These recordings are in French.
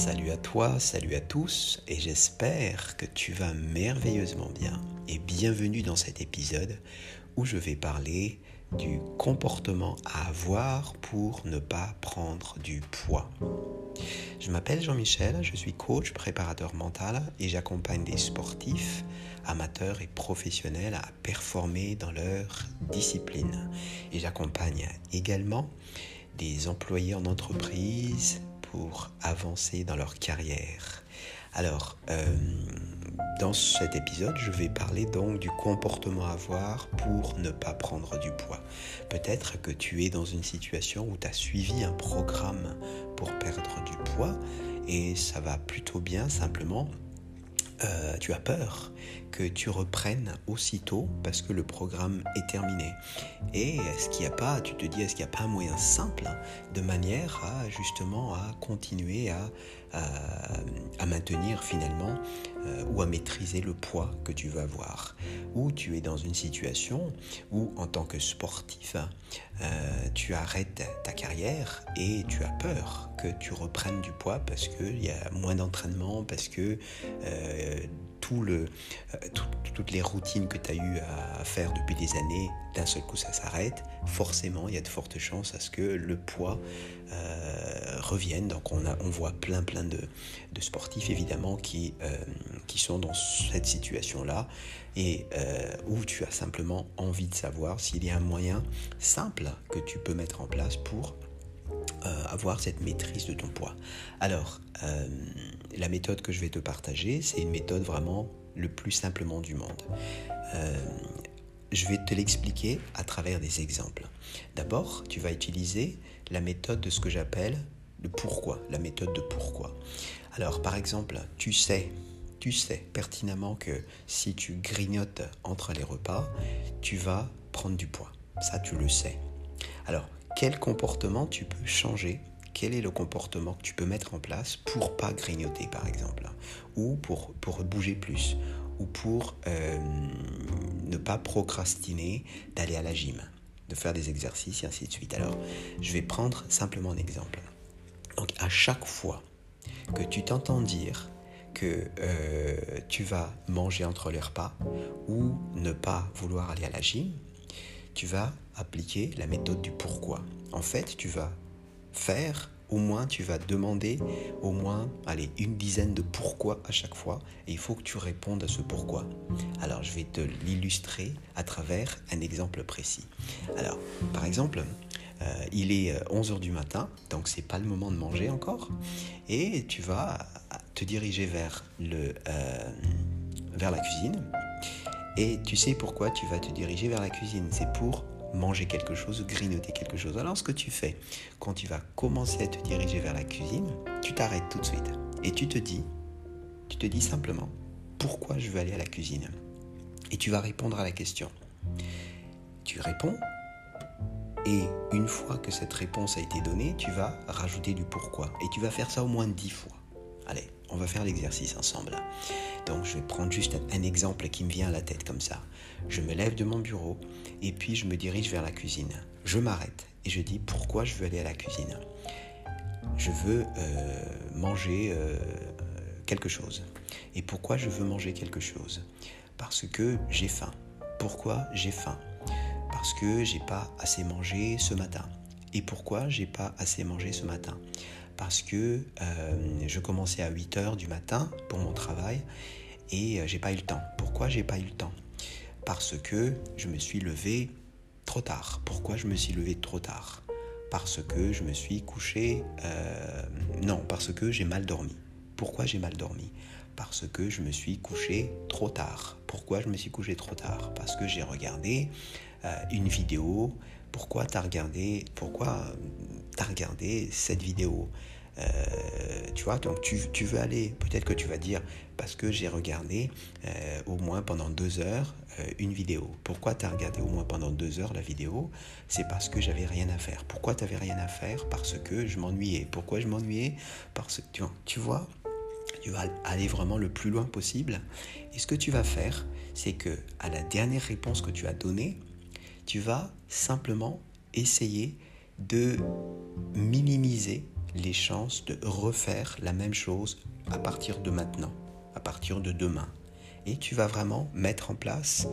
Salut à toi, salut à tous, et j'espère que tu vas merveilleusement bien. Et bienvenue dans cet épisode où je vais parler du comportement à avoir pour ne pas prendre du poids. Je m'appelle Jean-Michel, je suis coach préparateur mental et j'accompagne des sportifs, amateurs et professionnels à performer dans leur discipline. Et j'accompagne également des employés en entreprise avancer dans leur carrière. Alors, euh, dans cet épisode, je vais parler donc du comportement à avoir pour ne pas prendre du poids. Peut-être que tu es dans une situation où tu as suivi un programme pour perdre du poids et ça va plutôt bien simplement euh, tu as peur que tu reprennes aussitôt parce que le programme est terminé. Et est-ce qu'il n'y a pas, tu te dis, est-ce qu'il n'y a pas un moyen simple de manière à justement à continuer à, à, maintenir finalement euh, ou à maîtriser le poids que tu veux avoir? Ou tu es dans une situation où en tant que sportif, euh, tu arrêtes ta carrière et tu as peur que tu reprennes du poids parce qu'il y a moins d'entraînement, parce que euh, euh, toutes les routines que tu as eu à faire depuis des années, d'un seul coup ça s'arrête, forcément il y a de fortes chances à ce que le poids revienne. Donc on, a, voit plein plein de, sportifs évidemment qui, qui sont dans cette situation-là et où tu as simplement envie de savoir s'il y a un moyen simple que tu peux mettre en place pour euh, avoir cette maîtrise de ton poids. Alors, euh, la méthode que je vais te partager, c'est une méthode vraiment le plus simplement du monde. Euh, je vais te l'expliquer à travers des exemples. D'abord, tu vas utiliser la méthode de ce que j'appelle le pourquoi, la méthode de pourquoi. Alors, par exemple, tu sais, tu sais pertinemment que si tu grignotes entre les repas, tu vas prendre du poids. Ça, tu le sais. Alors, quel comportement tu peux changer Quel est le comportement que tu peux mettre en place pour pas grignoter, par exemple Ou pour, pour bouger plus Ou pour euh, ne pas procrastiner d'aller à la gym de faire des exercices et ainsi de suite. Alors, je vais prendre simplement un exemple. Donc, à chaque fois que tu t'entends dire que euh, tu vas manger entre les repas ou ne pas vouloir aller à la gym, tu vas appliquer la méthode du pourquoi. En fait, tu vas faire, au moins tu vas demander au moins une dizaine de pourquoi à chaque fois et il faut que tu répondes à ce pourquoi. Alors je vais te l'illustrer à travers un exemple précis. Alors par exemple, euh, il est 11h euh, du matin, donc c'est pas le moment de manger encore et tu vas te diriger vers, euh, vers la cuisine et tu sais pourquoi tu vas te diriger vers la cuisine? C'est pour manger quelque chose, grignoter quelque chose. Alors ce que tu fais, quand tu vas commencer à te diriger vers la cuisine, tu t'arrêtes tout de suite. Et tu te dis, tu te dis simplement, pourquoi je veux aller à la cuisine? Et tu vas répondre à la question. Tu réponds, et une fois que cette réponse a été donnée, tu vas rajouter du pourquoi. Et tu vas faire ça au moins dix fois. Allez, on va faire l'exercice ensemble. Donc je vais prendre juste un exemple qui me vient à la tête comme ça. Je me lève de mon bureau et puis je me dirige vers la cuisine. Je m'arrête et je dis pourquoi je veux aller à la cuisine. Je veux euh, manger euh, quelque chose. Et pourquoi je veux manger quelque chose? Parce que j'ai faim. Pourquoi j'ai faim? Parce que j'ai pas assez mangé ce matin. Et pourquoi j'ai pas assez mangé ce matin? Parce que euh, je commençais à 8 heures du matin pour mon travail et euh, j'ai pas eu le temps. Pourquoi j'ai pas eu le temps? Parce que je me suis levé trop tard. Pourquoi je me suis levé trop tard? Parce que je me suis couché. Euh, non, parce que j'ai mal dormi. Pourquoi j'ai mal dormi? Parce que je me suis couché trop tard. Pourquoi je me suis couché trop tard? Parce que j'ai regardé une vidéo. Pourquoi tu as regardé Pourquoi tu as regardé cette vidéo euh, tu vois, donc tu, tu veux aller, peut-être que tu vas dire, parce que j'ai regardé euh, au moins pendant deux heures euh, une vidéo. Pourquoi tu as regardé au moins pendant deux heures la vidéo? C'est parce que j'avais rien à faire. Pourquoi tu rien à faire? Parce que je m'ennuyais. Pourquoi je m'ennuyais? Parce que tu, tu vois, tu vas aller vraiment le plus loin possible. Et ce que tu vas faire, c'est que à la dernière réponse que tu as donnée, tu vas simplement essayer de minimiser les chances de refaire la même chose à partir de maintenant, à partir de demain. Et tu vas vraiment mettre en place,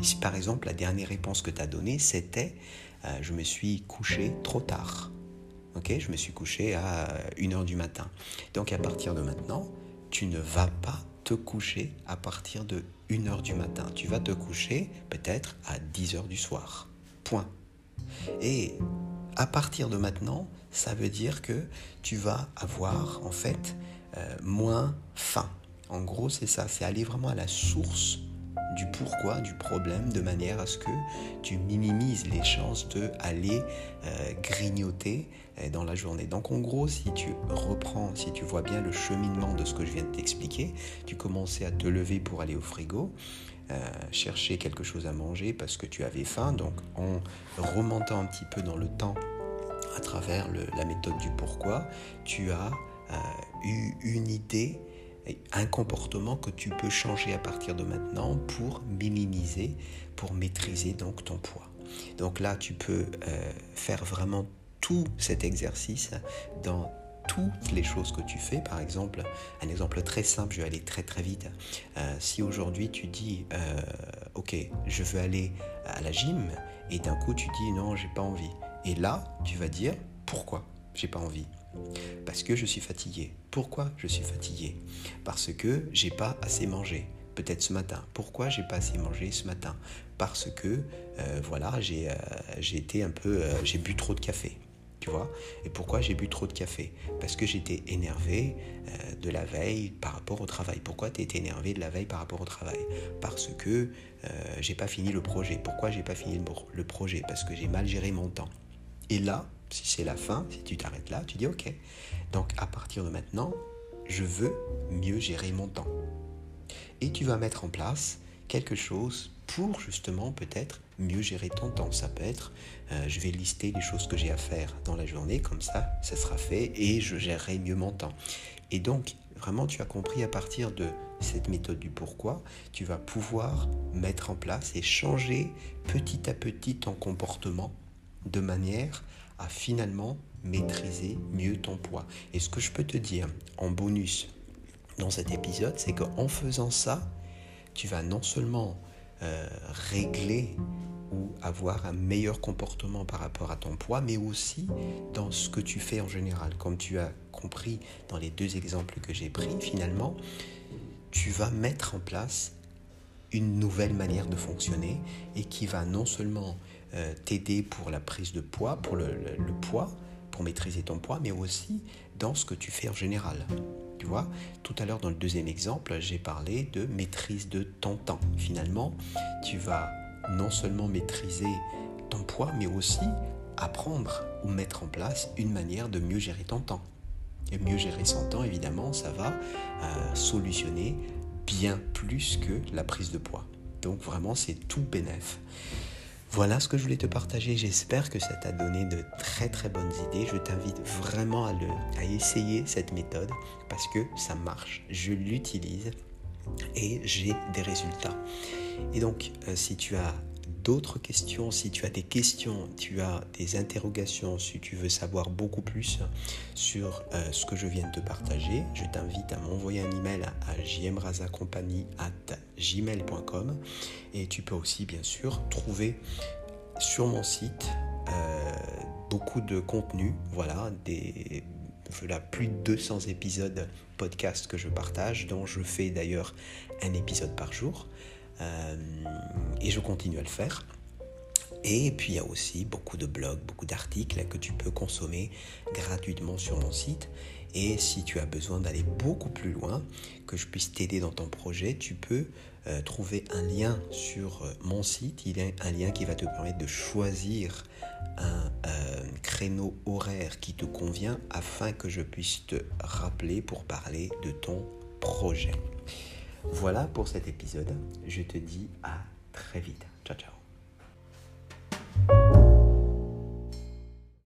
si par exemple la dernière réponse que tu as donnée, c'était euh, je me suis couché trop tard. Je me suis couché à 1h du matin. Donc à partir de maintenant, tu ne vas pas te coucher à partir de 1h du matin. Tu vas te coucher peut-être à 10h du soir. Point. Et à partir de maintenant, ça veut dire que tu vas avoir en fait euh, moins faim. En gros, c'est ça, c'est aller vraiment à la source du pourquoi du problème de manière à ce que tu minimises les chances de aller euh, grignoter euh, dans la journée. Donc en gros, si tu reprends, si tu vois bien le cheminement de ce que je viens de t'expliquer, tu commençais à te lever pour aller au frigo, euh, chercher quelque chose à manger parce que tu avais faim. Donc en remontant un petit peu dans le temps à travers la méthode du pourquoi, tu as eu une idée un comportement que tu peux changer à partir de maintenant pour minimiser, pour maîtriser donc ton poids. Donc là, tu peux euh, faire vraiment tout cet exercice dans toutes les choses que tu fais. Par exemple, un exemple très simple, je vais aller très très vite. Euh, si aujourd'hui tu dis, euh, ok, je veux aller à la gym, et d'un coup tu dis, non, j'ai pas envie. Et là, tu vas dire, pourquoi j'ai pas envie? Parce que je suis fatigué. Pourquoi je suis fatigué? Parce que j'ai pas assez mangé. Peut-être ce matin. Pourquoi j'ai pas assez mangé ce matin? Parce que euh, voilà, j'ai euh, été un peu, euh, j'ai bu trop de café. Tu vois? Et pourquoi j'ai bu trop de café? Parce que j'étais énervé de la veille par rapport au travail. Pourquoi tu étais énervé de la veille par rapport au travail? Parce que j'ai pas fini le projet. Pourquoi j'ai pas fini le projet? Parce que j'ai mal géré mon temps. Et là, si c'est la fin, si tu t'arrêtes là, tu dis ok. Donc à partir de maintenant, je veux mieux gérer mon temps. Et tu vas mettre en place quelque chose pour justement peut-être mieux gérer ton temps. Ça peut être, euh, je vais lister les choses que j'ai à faire dans la journée, comme ça, ça sera fait et je gérerai mieux mon temps. Et donc, vraiment, tu as compris à partir de cette méthode du pourquoi, tu vas pouvoir mettre en place et changer petit à petit ton comportement de manière à finalement maîtriser mieux ton poids. Et ce que je peux te dire en bonus dans cet épisode, c'est qu'en faisant ça, tu vas non seulement euh, régler ou avoir un meilleur comportement par rapport à ton poids, mais aussi dans ce que tu fais en général. Comme tu as compris dans les deux exemples que j'ai pris, finalement, tu vas mettre en place une nouvelle manière de fonctionner et qui va non seulement euh, t'aider pour la prise de poids, pour le, poids, pour maîtriser ton poids, mais aussi dans ce que tu fais en général. Tu vois, tout à l'heure dans le deuxième exemple, j'ai parlé de maîtrise de ton temps. Finalement, tu vas non seulement maîtriser ton poids, mais aussi apprendre ou mettre en place une manière de mieux gérer ton temps. Et mieux gérer son temps, évidemment, ça va euh, solutionner bien plus que la prise de poids. Donc vraiment, c'est tout bénéf. Voilà ce que je voulais te partager. J'espère que ça t'a donné de très très bonnes idées. Je t'invite vraiment à, essayer cette méthode parce que ça marche. Je l'utilise et j'ai des résultats. Et donc, euh, si tu as d'autres questions, si tu as des questions, tu as des interrogations, si tu veux savoir beaucoup plus sur euh, ce que je viens de te partager, je t'invite à m'envoyer un email à gmail.com et tu peux aussi bien sûr trouver sur mon site euh, beaucoup de contenu, voilà, des plus de 200 épisodes podcast que je partage, dont je fais d'ailleurs un épisode par jour. Euh, et je continue à le faire. Et puis il y a aussi beaucoup de blogs, beaucoup d'articles que tu peux consommer gratuitement sur mon site. Et si tu as besoin d'aller beaucoup plus loin, que je puisse t'aider dans ton projet, tu peux euh, trouver un lien sur euh, mon site. Il y a un lien qui va te permettre de choisir un créneau horaire qui te convient afin que je puisse te rappeler pour parler de ton projet. Voilà pour cet épisode. Je te dis à très vite. Ciao, ciao.